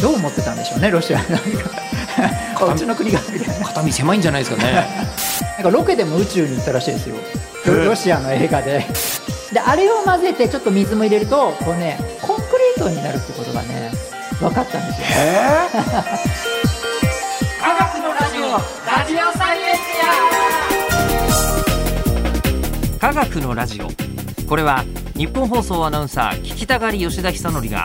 どう思ってたんでしょうねロシアなんか。うちの国が。みたいな肩身狭いんじゃないですかね。なんかロケでも宇宙に行ったらしいですよ。ロロシアの映画で。であれを混ぜてちょっと水も入れるとこうねコンクリートになるってことがね分かったんですよ。科学のラジオラジオサイエンティア科学のラジオ。これは日本放送アナウンサー聞きたがり吉田久典が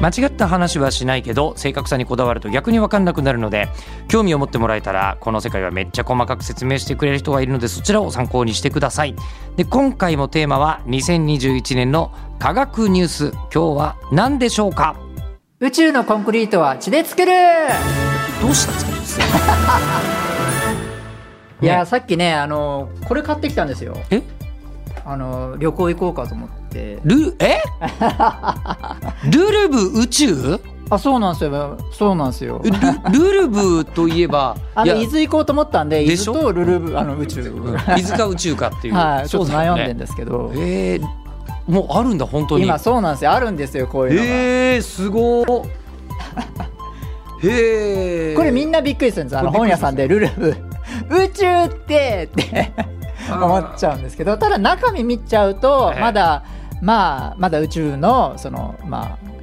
間違った話はしないけど正確さにこだわると逆に分かんなくなるので興味を持ってもらえたらこの世界はめっちゃ細かく説明してくれる人がいるのでそちらを参考にしてください。で今回もテーマは2021年の科学ニュース。今日は何でしょうか？宇宙のコンクリートは血で作る。どうしたんですか？いやさっきねあのこれ買ってきたんですよ。え？あの旅行行こうかと思ってルえ？ルルブ宇宙？あそうなんですよ。そうなんですよ。ルルルブといえば あの伊豆行こうと思ったんで伊豆とルルブあの宇宙。うん。伊豆か宇宙かっていう。はいちょっと悩んでんでですけど、えー、もうあるんだ本当に。今そうなんですよ。あるんですよこういうのが、えー、すごー。へえこれみんなびっくりするんですあの本屋さんでルルブ。宇宙ってって思っちゃうんですけどただ中身見ちゃうとええまだまあまだ宇宙のそのまあ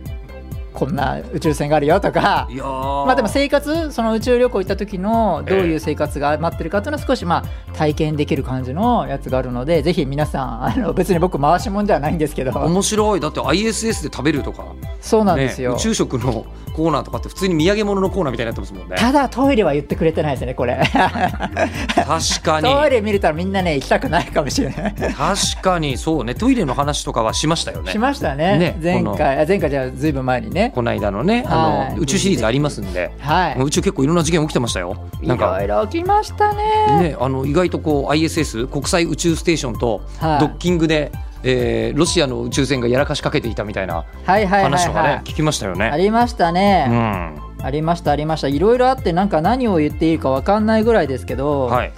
こんな宇宙船があるよとか。まあでも生活その宇宙旅行行った時のどういう生活が待ってるかっていうのは少しまあ体験できる感じのやつがあるのでぜひ皆さんあの別に僕回しもんじゃないんですけど。面白い。だって ISS で食べるとか、そうなんですよ、宇宙食のコーナーとかって普通に土産物のコーナーみたいになってますもんねただトイレは言ってくれてないですねこれ。確かに。トイレ見れたらみんなね行きたくないかもしれない。確かに。そうね。トイレの話とかはしましたよね。しましたね。ね前回あ前回じゃあずいぶん前にねこの間のねあの、はい。宇宙シリーズありますんで、はい。宇宙結構いろんな事件起きてましたよ。なんいろかいろ来ましたね。ねあの意外とこう ISS 国際宇宙ステーションとはい。ドッキングで、えーロシアの宇宙船がやらかしかけていたみたいな話とかね、はい聞きましたよね。ありましたうね、ん。ありましたありました。いろいろあってなんか何を言っていいかわかんないぐらいですけど、はい。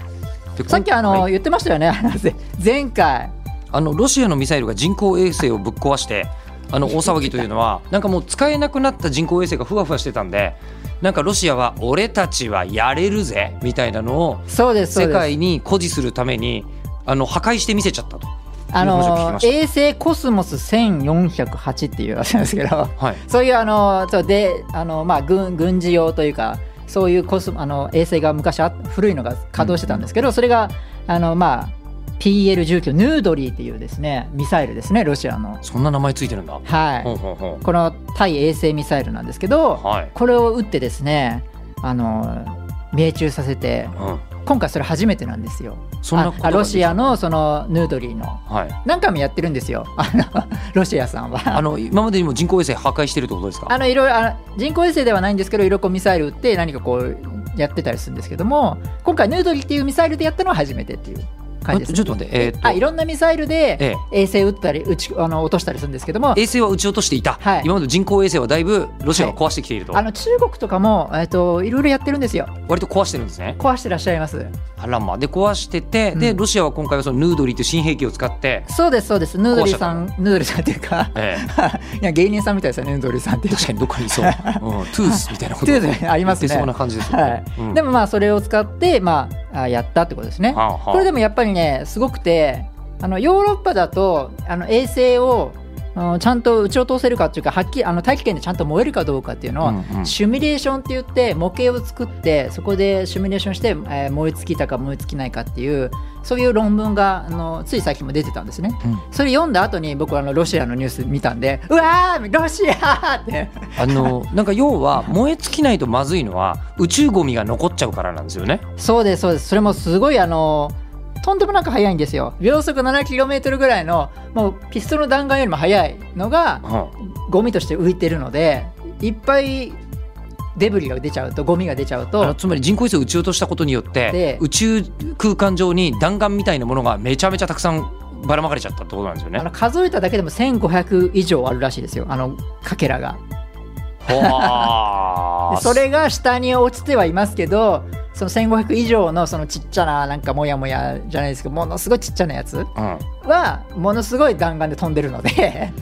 でさっきあの、はい。言ってましたよね。前回。あのロシアのミサイルが人工衛星をぶっ壊してあの大騒ぎというのはなんかもう使えなくなった人工衛星がふわふわしてたんでなんかロシアは俺たちはやれるぜみたいなのを世界に誇示するためにあの破壊してみせちゃったと。あの衛星コスモス1408っていうやつなんですけどはい。そういうあのそうであの、まあ、軍軍事用というかそういうコスあの衛星が昔あ古いのが稼働してたんですけど、それがあの、まあ、PL19 ヌードリーっていうですねミサイルですねロシアの。そんな名前ついてるんだ。はい、この対衛星ミサイルなんですけど、うはい、これを撃ってですねあの命中させてうん、今回それ初めてなんですよ。あそんなことがあロシアのそのヌードリーの。はい。何回もやってるんですよ。あのロシアさんは。あの今までにも人工衛星破壊してるってことですか？あのいろいろあの人工衛星ではないんですけどいろいろミサイル撃って何かこうやってたりするんですけども今回ヌードリーっていうミサイルでやったのは初めてっていうです、ちょっと待ってえーっとあいろんなミサイルでえ衛星撃ったり撃ちあの落としたりするんですけども。衛星は撃ち落としていた、はい。今までの人工衛星はだいぶロシアが壊してきていると、あの中国とかも、えっといろいろやってるんですよ。割と壊してるんですね。壊してらっしゃいます。あらまあ。で壊してて、でうん。ロシアは今回はそのヌードリーという新兵器を使って、そうですそうです。ヌードリーさんヌードリーさんっていうかえ いや芸人さんみたいですよねヌードリーさんって確かにどっかにいそう、うん、トゥースみたいなこと。ありますね。そうな感じですよね、はい。うん。でもまあそれを使ってまああやったってことですね。はあはあ。これでもやっぱりねすごくてあのヨーロッパだとあの衛星をあのちゃんと撃ち落とせるかっていうかはっきりあの大気圏でちゃんと燃えるかどうかっていうのを、うんうんシミュレーションって言って模型を作ってそこでシミュレーションして、えー燃え尽きたか燃え尽きないかっていうそういう論文があのつい最近も出てたんですね。うんそれ読んだ後に僕はあのロシアのニュース見たんでうわーロシアってあの なんか要は燃え尽きないとまずいのは宇宙ゴミが残っちゃうからなんですよね。そうですそうですそれもすごいあのとんでもなく速いんですよ秒速 7km ぐらいのもうピストルの弾丸よりも速いのがうんゴミとして浮いてるのでいっぱいデブリが出ちゃうとゴミが出ちゃうとつまり人工衛星を撃ち落としたことによってで宇宙空間上に弾丸みたいなものがめちゃめちゃたくさんばらまかれちゃったってことなんですよねあ。の数えただけでも1500以上あるらしいですよあのかけらが。それが下に落ちてはいますけどその1500以上のそのちっちゃななんかモヤモヤじゃないですけどものすごいちっちゃなやつうん。はものすごい弾丸で飛んでるので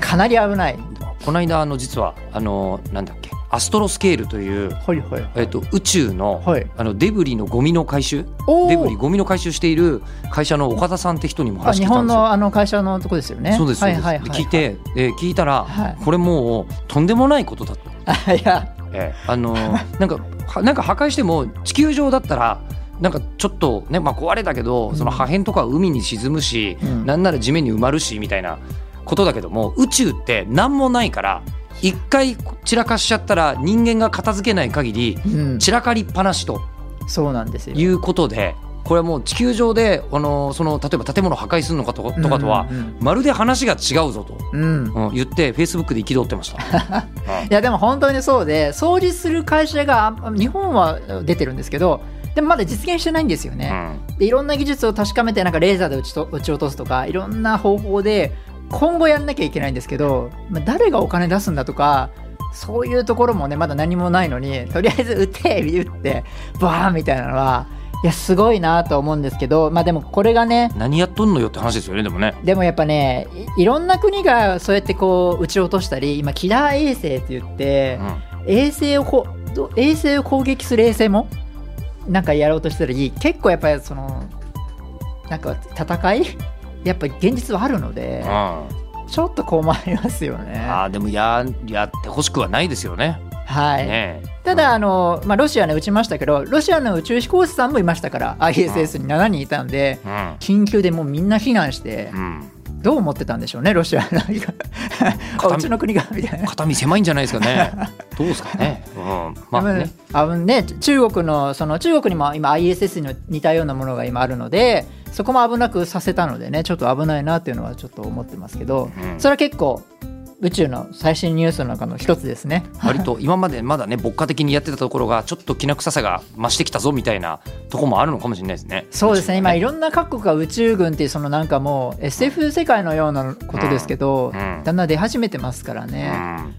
かなり危ない。この間あの実はあのなんだっけアストロスケールという、はいはい。えっと宇宙の,、はい。あのデブリのゴミの回収デブリゴミの回収している会社の岡田さんって人にもあ日本話聞いたんですよ。のあの会社のとこですよね。そうですそうです、はいはいはい、で聞いて、えー聞いたら、はい。これもうとんでもないことだと。あいやええ。あのー なんかはなんか破壊しても地球上だったらなんかちょっとね、まあ、壊れたけど、うん。その破片とかは海に沈むし、うん。なんなら地面に埋まるしみたいなことだけども宇宙って何もないから一回散らかしちゃったら人間が片付けない限りうん、散らかりっぱなしとそうなんですよ。いうことでこれはもう地球上であのーその例えば建物を破壊するのかとかとかとは、うんうんまるで話が違うぞと、うんうんうん言ってフェイスブックで憤ってました。いやでも本当にそうで掃除する会社があ日本は出てるんですけどでもまだ実現してないんですよね。うんでいろんな技術を確かめてなんかレーザーで撃ちと撃ち落とすとかいろんな方法で今後やんなきゃいけないんですけど、まあ、誰がお金出すんだとかそういうところもねまだ何もないのにとりあえず撃て撃ってバーンみたいなのはいやすごいなと思うんですけどまあでもこれがね何やっとんのよって話ですよねでもね。でもやっぱねいいろんな国がそうやってこう撃ち落としたり今キラー衛星って言って、衛星をこ衛星を攻撃する衛星もなんかやろうとしたり結構やっぱりそのなんか戦い？やっぱり現実はあるのでうんちょっと困りますよね。あーでもややってほしくはないですよね。はい、ね。ただあの、まあ、ロシアね撃ちましたけどロシアの宇宙飛行士さんもいましたから ISS に7人いたんでうん。緊急でもうみんな避難してうん、どう思ってたんでしょうねロシアなんか。あうちの国がみたいな。肩身狭いんじゃないですかね。どうですかね。うん、まあね。あのね中国のその中国にも今 ISS に似たようなものが今あるのでそこも危なくさせたのでねちょっと危ないなっていうのはちょっと思ってますけど、うん。それは結構宇宙の最新ニュースの中の一つですね。割と今までまだね牧歌的にやってたところがちょっときな臭さが増してきたぞみたいなとこもあるのかもしれないですね。そうですね。今い。ろろんな各国が宇宙軍っていうそのなんかもう SF 世界のようなことですけど、うん。だんだん出始めてますからね、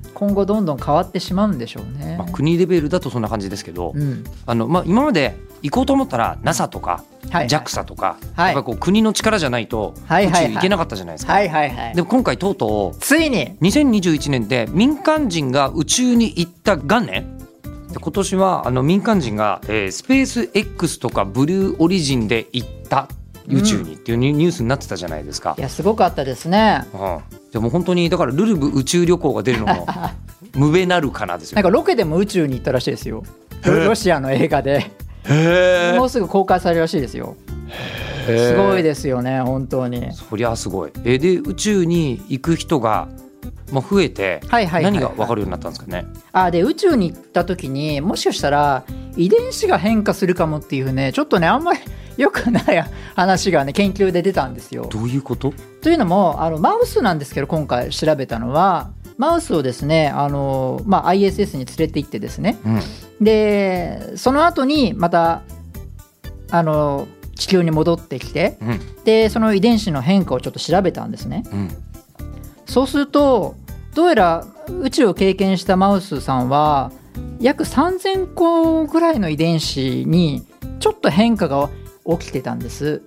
うん。今後どんどん変わってしまうんでしょうね。まあ、国レベルだとそんな感じですけど、うん。あのまあ、今まで行こうと思ったら NASA とかはい JAXA とか、はいやっぱりこう国の力じゃないと宇宙行けなかったじゃないですか。はいはいはいでも今回とうとうついに2021年で民間人が宇宙に行った元年で今年はあの民間人が、えースペース X とかブルーオリジンで行った宇宙にっていうニュースになってたじゃないですかい。やすごかったですね。うん、でも本当にだからルルブ宇宙旅行が出るのも 無べなるかなですよ。なんかロケでも宇宙に行ったらしいですよ。ロシアの映画でへもうすぐ公開されるらしいですよ。すごいですよね本当に。そりゃすごい。えーで宇宙に行く人がまあ増えてはいはい何が分かるようになったんですかね？あで宇宙に行った時にもしかしたら遺伝子が変化するかもっていうねちょっとねあんまり良くない 話がね研究で出たんですよ。どういうこと？というのもあのマウスなんですけど今回調べたのはマウスをですねあの、まあ、ISS に連れて行ってですね。うん。でその後にまたあの地球に戻ってきてうん。でその遺伝子の変化をちょっと調べたんですね。うん。そうするとどうやら宇宙を経験したマウスさんは約3000個ぐらいの遺伝子にちょっと変化が起きてたんです。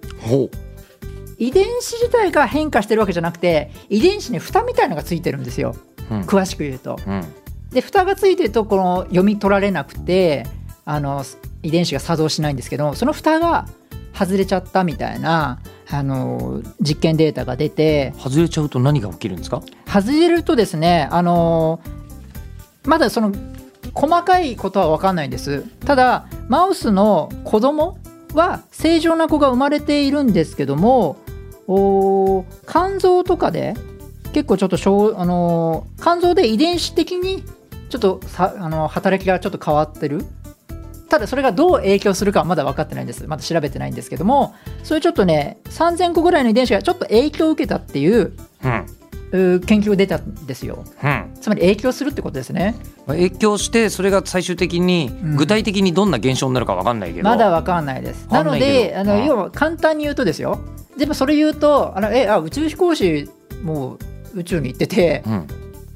遺伝子自体が変化してるわけじゃなくて遺伝子に蓋みたいのがついてるんですよ。うん詳しく言うと。うん。で蓋がついてるとこの読み取られなくてあの遺伝子が作動しないんですけどその蓋が外れちゃったみたいなあの実験データが出て外れちゃうと何が起きるんですか？外れるとですねあのまだその細かいことは分かんないんです。ただマウスの子供は正常な子が生まれているんですけどもお肝臓とかで結構ちょっとあの肝臓で遺伝子的にちょっとさあの働きがちょっと変わってる。ただそれがどう影響するかはまだ分かってないんです。まだ調べてないんですけども。それちょっとね3000個ぐらいの遺伝子がちょっと影響を受けたっていううん。うー研究が出たんですよ。うん。つまり影響するってことですね。影響してそれが最終的にうん。具体的にどんな現象になるかわかんないけど、まだわかんないです。なので、あのうん。要は簡単に言うとですよ。でもそれ言うと、あのえあ宇宙飛行士もう宇宙に行ってて、うん。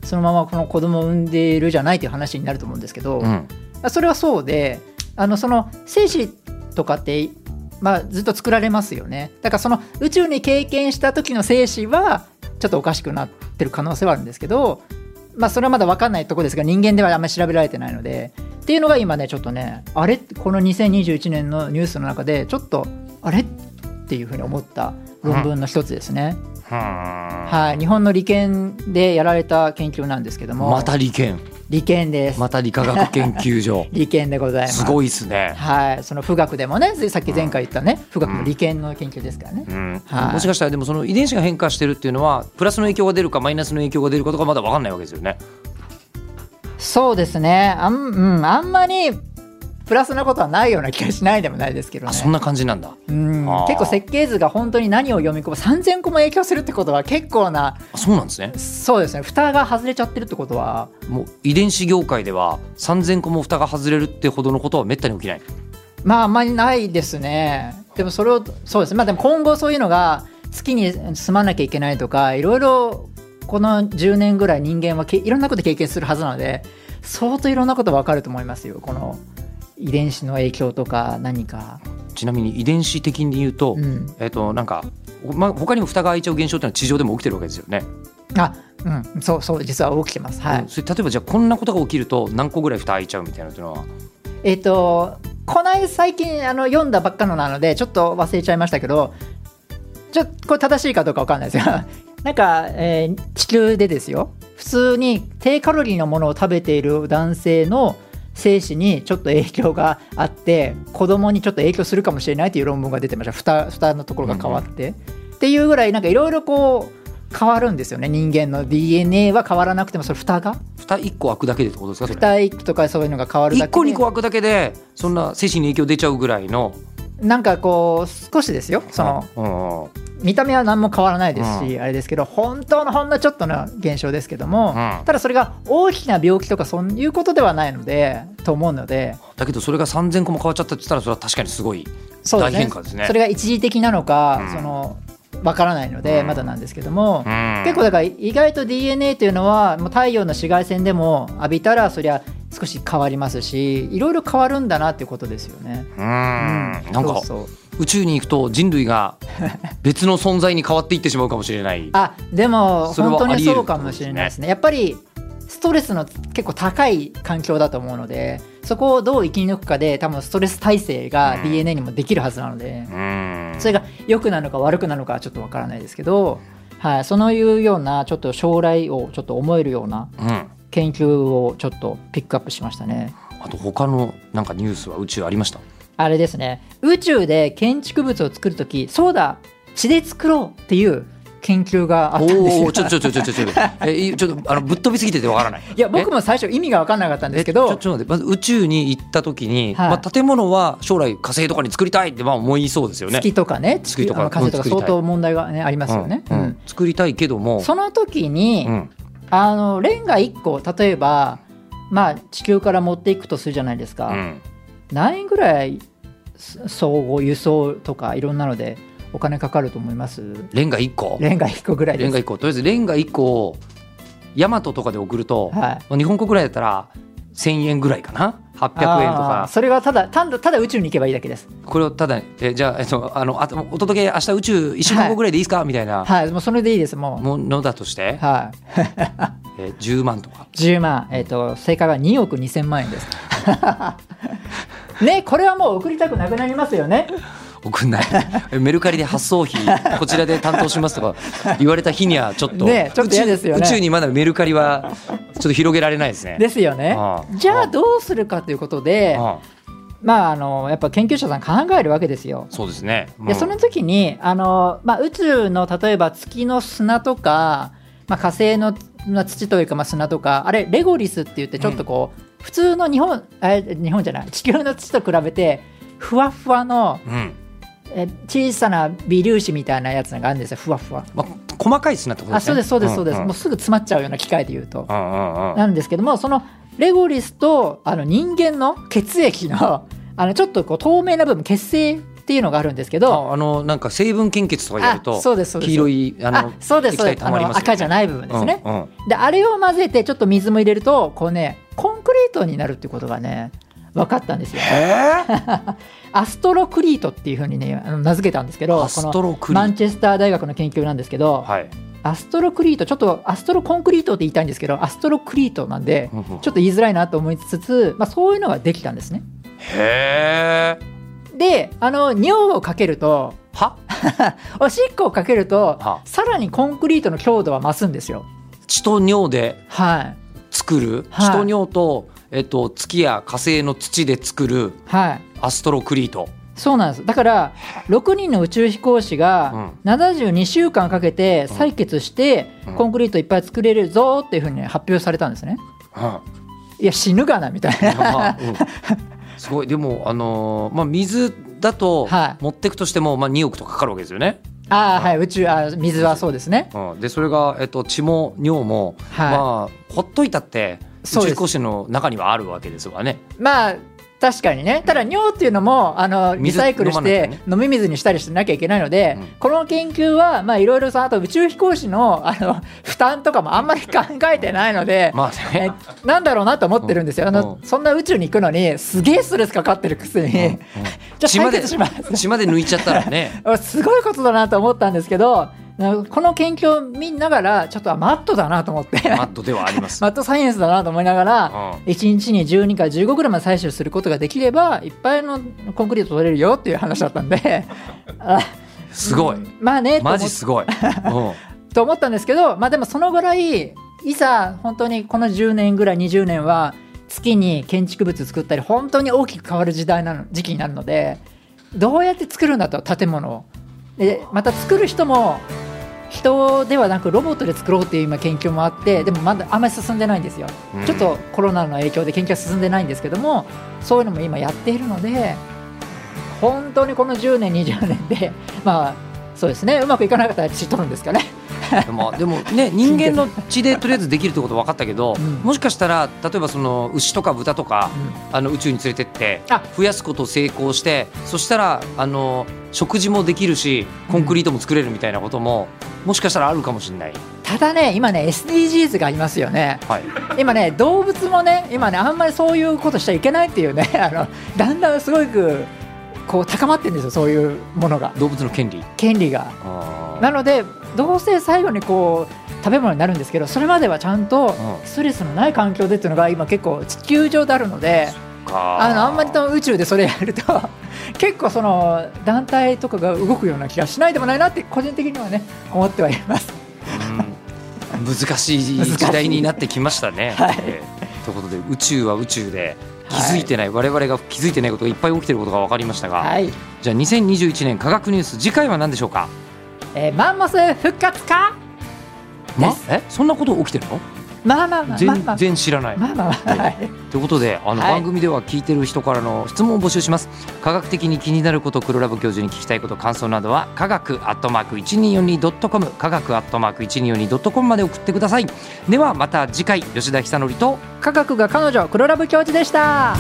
そのままこの子供を産んでいるじゃないという話になると思うんですけど、うん。あそれはそうで、あのその精子とかって。まあ、ずっと作られますよね。だからその宇宙に経験した時の精子はちょっとおかしくなってる可能性はあるんですけど、まあ、それはまだ分かんないところですが人間ではあんまり調べられてないのでっていうのが今ねちょっとねあれ？この2021年のニュースの中でちょっとあれ？っていうふうに思った論文の一つですね、ははい、日本の理研でやられた研究なんですけども。また理研。理研です、また理化学研究所。理研でございます。すごいですね、はい、その富岳でもねさっき前回言ったね、富岳の理研の研究ですからね、うん。はい。もしかしたらでもその遺伝子が変化してるっていうのはプラスの影響が出るかマイナスの影響が出るかとかまだ分かんないわけですよね。そうですね。あん,、うん、あんまりプラスなことはないような気がしないでもないですけどね。あそんな感じなんだ。うん。結構設計図が本当に何を読み込む3000個も影響するってことは結構なあそうなんですね。そうですね。蓋が外れちゃってるってことは。もう遺伝子業界では3000個も蓋が外れるってほどのことはめったに起きない。まああんまりないですね。でもそれをそうですまあでも今後そういうのが月に住まなきゃいけないとかいろいろこの10年ぐらい人間はけいろんなこと経験するはずなので相当いろんなこと分かると思いますよ。この遺伝子の影響とか何か、ちなみに遺伝子的に言うと、うん、えっ、となんか、まあ、他にも蓋が開いちゃう現象ってのは地上でも起きてるわけですよね。あうん。そうそう実は起きてます。はい、うん。それ例えばじゃあこんなことが起きると何個ぐらい蓋開いちゃうみたいなっていうのは？えっ、とこの間最近あの読んだばっかのなのでちょっと忘れちゃいましたけどちょこれ正しいかどうかわかんないですが なんか、えー地球でですよ。普通に低カロリーのものを食べている男性の精子にちょっと影響があって子供にちょっと影響するかもしれないという論文が出てました。蓋蓋のところが変わって、っていうぐらいなんかいろいろこう変わるんですよね。人間の DNA は変わらなくてもそれ蓋が。蓋1個開くだけでってことですか蓋1とかそういうのが変わるだ1けで。個2個開くだけでそんな精子に影響出ちゃうぐらいのなんかこう少しですよ。その見た目は何も変わらないですし、あれですけど本当のほんのちょっとの現象ですけども、うん。ただそれが大きな病気とかそういうことではないのでと思うので。だけどそれが3000個も変わっちゃったって言ったらそれは確かにすごい大変化ですね。それが一時的なのか、うん。そのわからないので、うん。まだなんですけども、うん。結構だから意外と DNA というのはもう太陽の紫外線でも浴びたらそりゃ少し変わりますしいろいろ変わるんだなっていうことですよね。うん。なんか宇宙に行くと人類が 別の存在に変わっていってしまうかもしれない。あでも本当にそうかもしれないですね。やっぱりストレスの結構高い環境だと思うのでそこをどう生き抜くかで多分ストレス耐性がうん。DNA にもできるはずなので、うん。それが良くなるのか悪くなるのかはちょっとわからないですけど、はい、そのいうようなちょっと将来をちょっと思えるようなうん研究をちょっとピックアップしましたね。あと他のなんかニュースは宇宙ありました？あれですね宇宙で建築物を作るときそうだ血で作ろうっていう研究があったんですよおお。ちょちょちょちょちょちょ えいちょっとあのぶっ飛びすぎててわからない。いや僕も最初意味が分かんなかったんですけえちょどちょっと待ってまず宇宙に行った時に、はいまあ、建物は将来火星とかに作りたいってまあ思いそうですよね。月とかね月とか火星とか相当問題が、ね、ありますよね。うんうんうん作りたいけども、その時に、うんあのレンガ1個例えば、まあ、地球から持っていくとするじゃないですか、うん。何円ぐらいす総合輸送とかいろんなのでお金かかると思います？レンガ1個？レンガ1個ぐらいです。レンガ1個。とりあえずレンガ1個をヤマトとかで送ると、はい。まあ日本国ぐらいだったら1000円ぐらいかな？800円とか。それがただただただ宇宙に行けばいいだけです。これをただえじゃあ,、えっと、あのあお届け明日宇宙1週間後ぐらいでいいですか、みたいな。はい、もうそれでいいです、もう。ものだとして、はい、え10万とか。10万、えっ、と、正解は2億2000万円です。ね、これはもう送りたくなくなりますよね。送んない。え メルカリで発送費こちらで担当しますとか言われた日にはちょっと。ねちょっと嫌ですよね。宇宙にまだメルカリはちょっと広げられないですね。ですよね。ああ。じゃあどうするかということで、ああ。まあ、あのやっぱ研究者さん考えるわけですよ。そうですね。でその時にあの、まあ、宇宙の例えば月の砂とか、まあ、火星のまあ土というか、まあ、砂とかあれレゴリスって言ってちょっとこう、普通の日本え日本じゃない地球の土と比べてふわふわのうんうんえ小さな微粒子みたいなやつがあるんですよ。ふわふわ。まあ、細かい砂ってことですね。あそうですそうですそうです、んん。もうすぐ詰まっちゃうような機械で言うと。うんうんうん。なんですけどもそのレゴリスとあの人間の血液のあのちょっとこう透明な部分血清っていうのがあるんですけど。ああのなんか成分献血とかやるあとそうですそうです。黄色いあのあそうですそうです。ね。赤じゃない部分ですね、うんうん。であれを混ぜてちょっと水も入れるとこうねコンクリートになるっていうことがね分かったんですよ。えー。アストロクリートっていうふうにねあの名付けたんですけどマンチェスター大学の研究なんですけど、はい。アストロクリートちょっとアストロコンクリートって言いたいんですけどアストロクリートなんでちょっと言いづらいなと思いつつ、まあ、そういうのができたんですね。へえであの尿をかけるとは？おしっこをかけるとは？さらにコンクリートの強度は増すんですよ。血と尿ではい。作る、はい。血と尿と、えっと、月や火星の土で作るはい。アストロクリート。そうなんです。だから6人の宇宙飛行士が72週間かけて採血してうん。コンクリートいっぱい作れるぞっていうふうに発表されたんですね。うんいや死ぬがなみたいな。まあうん。すごい。でもあのーまあ水だとはい。持ってくとしても、まあ、2億とかかかるわけですよね。ああはい。宇宙あ水はそうですね。うん、でそれが、えっと、血も尿も、はい。まあほっといたって宇宙飛行士の中にはあるわけですわね。まあ確かにね。ただ尿っていうのもあのリ水サイクルして飲み水にしたりしなきゃいけないので、うん。この研究はまあいろいろさあと宇宙飛行士のあの 負担とかもあんまり考えてないので、まあえね、なんだろうなと思ってるんですよ、あのうん。そんな宇宙に行くのにすげえストレスかかってるくせに、うん。うん。じゃあ採血まで血します。血まで抜いちゃったらね。すごいことだなと思ったんですけどこの研究を見ながらちょっとあマットだなと思って。マットではあります。マットサイエンスだなと思いながら、う1日に12から15グラム採取することができればいっぱいのコンクリート取れるよっていう話だったんで。あ すごい、まあねマっジすごい。うん。と思ったんですけどまあでもそのぐらいいざ本当にこの10年ぐらい20年は月に建築物作ったり本当に大きく変わる時代なの時期になるのでどうやって作るんだと建物を。でまた作る人も人ではなくロボットで作ろうっていう今研究もあってでもまだあんまり進んでないんですよ、うん。ちょっとコロナの影響で研究は進んでないんですけどもそういうのも今やっているので本当にこの10年20年でまあそうですね。うまくいかなかったら血取るんですかねまあでもね人間の血でとりあえずできるってこと分かったけど、うん。もしかしたら例えばその牛とか豚とか、うあの宇宙に連れてってあ。増やすことを成功してそしたらあの食事もできるしコンクリートも作れるみたいなことも、もしかしたらあるかもしれない。ただね今ね SDGs がありますよね。はい、今ね動物もね今ねあんまりそういうことしちゃいけないっていうね あのだんだんすごくこう高まってるんですよそういうものが。動物の権利。権利が。なのでどうせ最後にこう食べ物になるんですけどそれまではちゃんとうん。ストレスのない環境でっていうのが今結構地球上であるのでかあ。のあんまりと宇宙でそれやると 結構その団体とかが動くような気がしないでもないなって個人的にはね思ってはいます。うん。難しい 時代になってきましたね。はい。えーということで宇宙は宇宙で気づいてない、我々が気づいてないことがいっぱい起きてることが分かりましたが、はい、じゃあ2021年科学ニュース次回は何でしょうか、えーマンモス復活か？ま？え？そんなこと起きてるの？まあまあまあまあ全まあ。然知らない。まあまあまあはい。ということであのはい。番組では聞いてる人からの質問を募集します。科学的に気になること黒ラブ教授に聞きたいこと感想などは科学アットマーク 1242.com 科学アットマーク 1242.com まで送ってください。ではまた次回吉田久典と科学が彼女黒ラブ教授でした